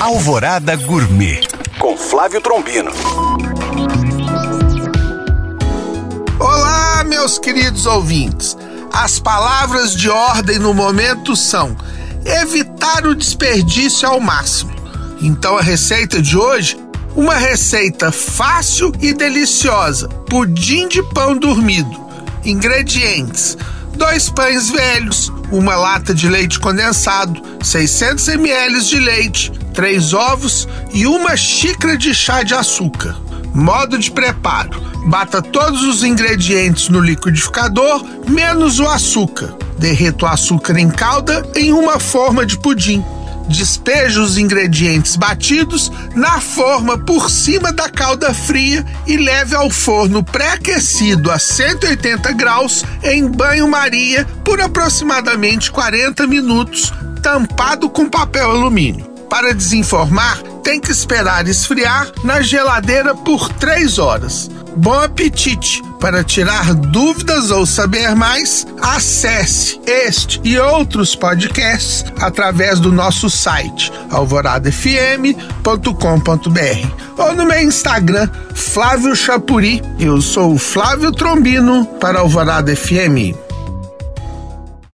Alvorada Gourmet com Flávio Trombino. Olá, meus queridos ouvintes. As palavras de ordem no momento são evitar o desperdício ao máximo. Então a receita de hoje, uma receita fácil e deliciosa: pudim de pão dormido. Ingredientes: dois pães velhos, uma lata de leite condensado, 600 ml de leite, três ovos e uma xícara de chá de açúcar. Modo de preparo: bata todos os ingredientes no liquidificador, menos o açúcar. Derreta o açúcar em calda em uma forma de pudim. Despeje os ingredientes batidos na forma por cima da calda fria e leve ao forno pré-aquecido a 180 graus em banho-maria por aproximadamente 40 minutos, tampado com papel alumínio. Para desenformar, tem que esperar esfriar na geladeira por 3 horas. Bom apetite! Para tirar dúvidas ou saber mais, acesse este e outros podcasts através do nosso site alvoradafm.com.br ou no meu Instagram, Flávio Chapuri. Eu sou o Flávio Trombino para Alvorada FM.